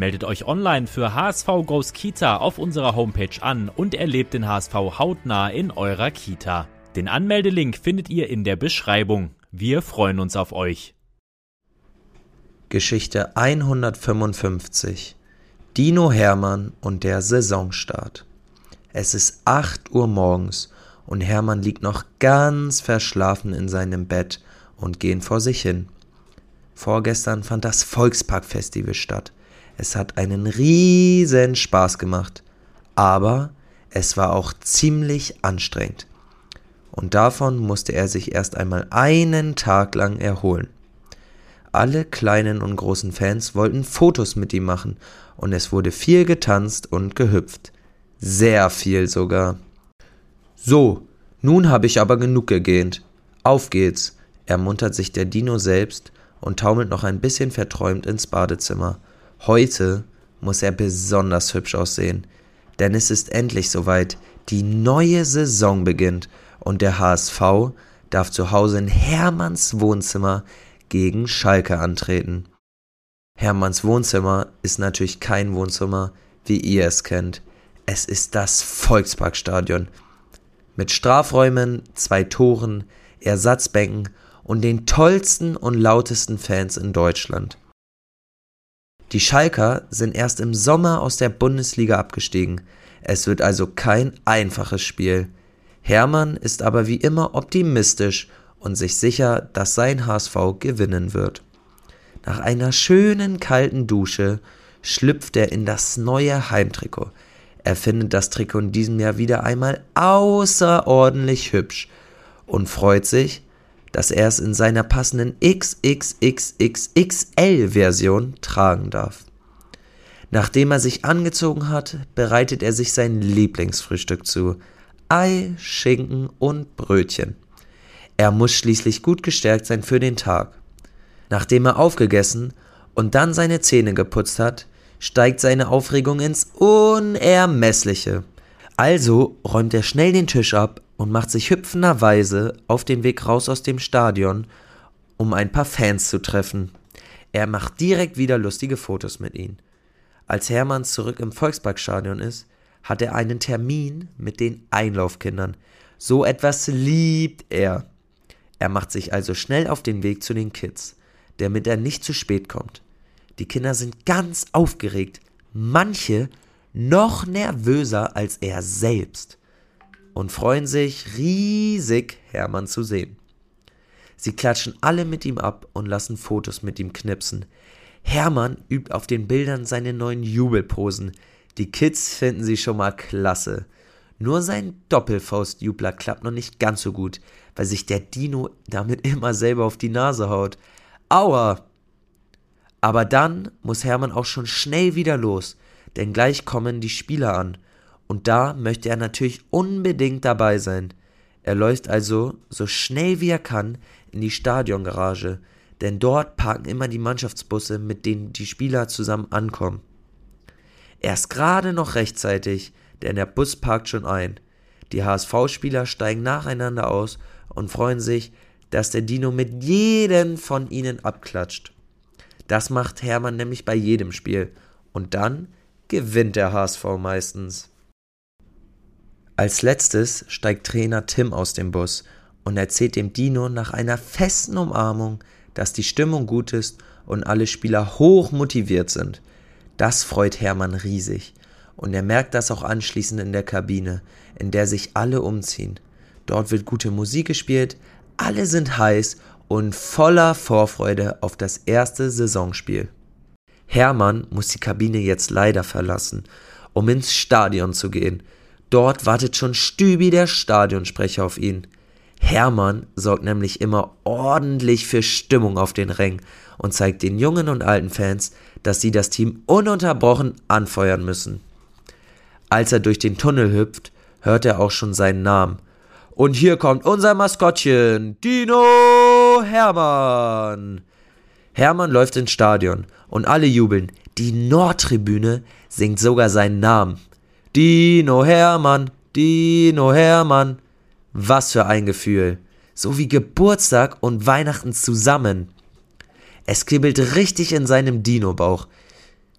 Meldet euch online für HSV Goes Kita auf unserer Homepage an und erlebt den HSV hautnah in eurer Kita. Den Anmeldelink findet ihr in der Beschreibung. Wir freuen uns auf euch. Geschichte 155 Dino Hermann und der Saisonstart. Es ist 8 Uhr morgens und Hermann liegt noch ganz verschlafen in seinem Bett und gehen vor sich hin. Vorgestern fand das Volksparkfestival statt. Es hat einen riesen Spaß gemacht, aber es war auch ziemlich anstrengend. Und davon musste er sich erst einmal einen Tag lang erholen. Alle kleinen und großen Fans wollten Fotos mit ihm machen und es wurde viel getanzt und gehüpft. Sehr viel sogar. So, nun habe ich aber genug gegähnt. Auf geht's, ermuntert sich der Dino selbst und taumelt noch ein bisschen verträumt ins Badezimmer. Heute muss er besonders hübsch aussehen, denn es ist endlich soweit, die neue Saison beginnt und der HSV darf zu Hause in Hermanns Wohnzimmer gegen Schalke antreten. Hermanns Wohnzimmer ist natürlich kein Wohnzimmer, wie ihr es kennt. Es ist das Volksparkstadion. Mit Strafräumen, zwei Toren, Ersatzbänken und den tollsten und lautesten Fans in Deutschland. Die Schalker sind erst im Sommer aus der Bundesliga abgestiegen. Es wird also kein einfaches Spiel. Hermann ist aber wie immer optimistisch und sich sicher, dass sein HSV gewinnen wird. Nach einer schönen kalten Dusche schlüpft er in das neue Heimtrikot. Er findet das Trikot in diesem Jahr wieder einmal außerordentlich hübsch und freut sich, dass er es in seiner passenden XXXXXL-Version tragen darf. Nachdem er sich angezogen hat, bereitet er sich sein Lieblingsfrühstück zu. Ei, Schinken und Brötchen. Er muss schließlich gut gestärkt sein für den Tag. Nachdem er aufgegessen und dann seine Zähne geputzt hat, steigt seine Aufregung ins Unermessliche. Also räumt er schnell den Tisch ab und macht sich hüpfenderweise auf den Weg raus aus dem Stadion, um ein paar Fans zu treffen. Er macht direkt wieder lustige Fotos mit ihnen. Als Hermann zurück im Volksparkstadion ist, hat er einen Termin mit den Einlaufkindern. So etwas liebt er. Er macht sich also schnell auf den Weg zu den Kids, damit er nicht zu spät kommt. Die Kinder sind ganz aufgeregt, manche noch nervöser als er selbst und freuen sich riesig, Hermann zu sehen. Sie klatschen alle mit ihm ab und lassen Fotos mit ihm knipsen. Hermann übt auf den Bildern seine neuen Jubelposen. Die Kids finden sie schon mal klasse. Nur sein Doppelfaustjubler klappt noch nicht ganz so gut, weil sich der Dino damit immer selber auf die Nase haut. Aua! Aber dann muss Hermann auch schon schnell wieder los, denn gleich kommen die Spieler an und da möchte er natürlich unbedingt dabei sein. Er läuft also so schnell wie er kann in die Stadiongarage, denn dort parken immer die Mannschaftsbusse, mit denen die Spieler zusammen ankommen. Er ist gerade noch rechtzeitig, denn der Bus parkt schon ein. Die HSV-Spieler steigen nacheinander aus und freuen sich, dass der Dino mit jedem von ihnen abklatscht. Das macht Hermann nämlich bei jedem Spiel. Und dann gewinnt der HSV meistens. Als letztes steigt Trainer Tim aus dem Bus und erzählt dem Dino nach einer festen Umarmung, dass die Stimmung gut ist und alle Spieler hoch motiviert sind. Das freut Hermann riesig. Und er merkt das auch anschließend in der Kabine, in der sich alle umziehen. Dort wird gute Musik gespielt, alle sind heiß und voller Vorfreude auf das erste Saisonspiel. Hermann muss die Kabine jetzt leider verlassen, um ins Stadion zu gehen, Dort wartet schon Stübi, der Stadionsprecher, auf ihn. Hermann sorgt nämlich immer ordentlich für Stimmung auf den Rängen und zeigt den jungen und alten Fans, dass sie das Team ununterbrochen anfeuern müssen. Als er durch den Tunnel hüpft, hört er auch schon seinen Namen. Und hier kommt unser Maskottchen, Dino Hermann. Hermann läuft ins Stadion und alle jubeln. Die Nordtribüne singt sogar seinen Namen. Dino Hermann, Dino Hermann. Was für ein Gefühl. So wie Geburtstag und Weihnachten zusammen. Es kribbelt richtig in seinem Dino-Bauch.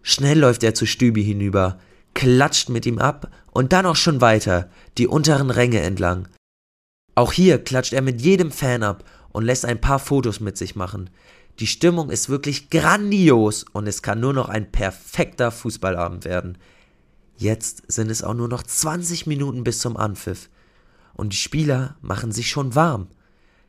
Schnell läuft er zu Stübi hinüber, klatscht mit ihm ab und dann auch schon weiter, die unteren Ränge entlang. Auch hier klatscht er mit jedem Fan ab und lässt ein paar Fotos mit sich machen. Die Stimmung ist wirklich grandios und es kann nur noch ein perfekter Fußballabend werden. Jetzt sind es auch nur noch 20 Minuten bis zum Anpfiff. Und die Spieler machen sich schon warm.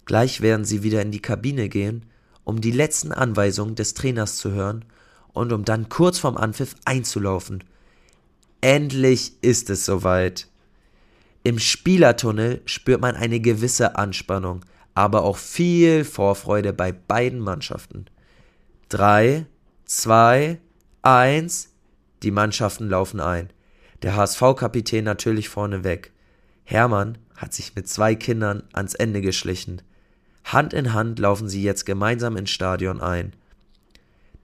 Gleich werden sie wieder in die Kabine gehen, um die letzten Anweisungen des Trainers zu hören und um dann kurz vorm Anpfiff einzulaufen. Endlich ist es soweit. Im Spielertunnel spürt man eine gewisse Anspannung, aber auch viel Vorfreude bei beiden Mannschaften. Drei, zwei, eins, die Mannschaften laufen ein. Der HSV-Kapitän natürlich vorne weg. Hermann hat sich mit zwei Kindern ans Ende geschlichen. Hand in Hand laufen sie jetzt gemeinsam ins Stadion ein.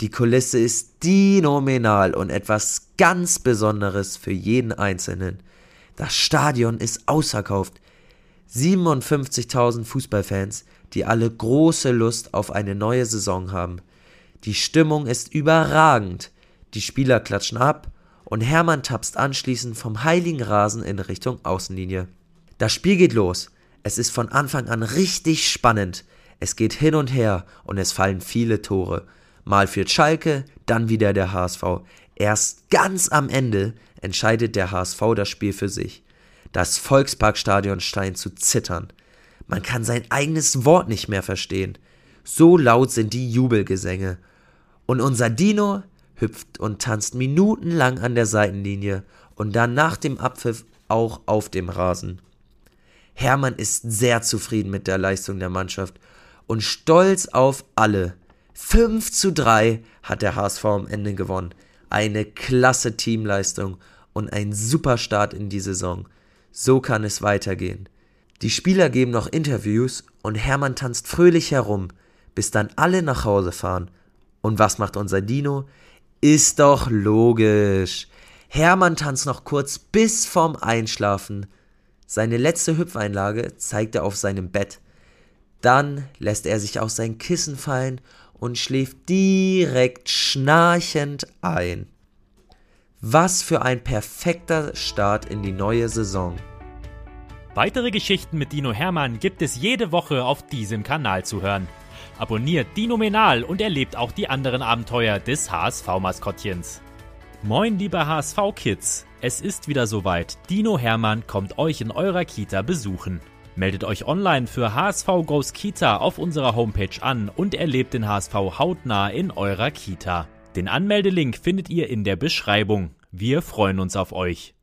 Die Kulisse ist phänomenal und etwas ganz Besonderes für jeden Einzelnen. Das Stadion ist ausverkauft. 57.000 Fußballfans, die alle große Lust auf eine neue Saison haben. Die Stimmung ist überragend. Die Spieler klatschen ab und Hermann tapst anschließend vom heiligen Rasen in Richtung Außenlinie. Das Spiel geht los. Es ist von Anfang an richtig spannend. Es geht hin und her und es fallen viele Tore. Mal führt Schalke, dann wieder der HSV. Erst ganz am Ende entscheidet der HSV das Spiel für sich. Das Volksparkstadion scheint zu zittern. Man kann sein eigenes Wort nicht mehr verstehen. So laut sind die Jubelgesänge. Und unser Dino hüpft und tanzt minutenlang an der Seitenlinie und dann nach dem Abpfiff auch auf dem Rasen. Hermann ist sehr zufrieden mit der Leistung der Mannschaft und stolz auf alle. 5 zu 3 hat der HSV am Ende gewonnen. Eine klasse Teamleistung und ein super Start in die Saison. So kann es weitergehen. Die Spieler geben noch Interviews und Hermann tanzt fröhlich herum, bis dann alle nach Hause fahren. Und was macht unser Dino? Ist doch logisch. Hermann tanzt noch kurz bis vorm Einschlafen. Seine letzte Hüpfeinlage zeigt er auf seinem Bett. Dann lässt er sich auf sein Kissen fallen und schläft direkt schnarchend ein. Was für ein perfekter Start in die neue Saison. Weitere Geschichten mit Dino Hermann gibt es jede Woche auf diesem Kanal zu hören. Abonniert Dino Menal und erlebt auch die anderen Abenteuer des HSV-Maskottchens. Moin, liebe HSV-Kids! Es ist wieder soweit. Dino Hermann kommt euch in eurer Kita besuchen. Meldet euch online für HSV Goes Kita auf unserer Homepage an und erlebt den HSV hautnah in eurer Kita. Den Anmeldelink findet ihr in der Beschreibung. Wir freuen uns auf euch.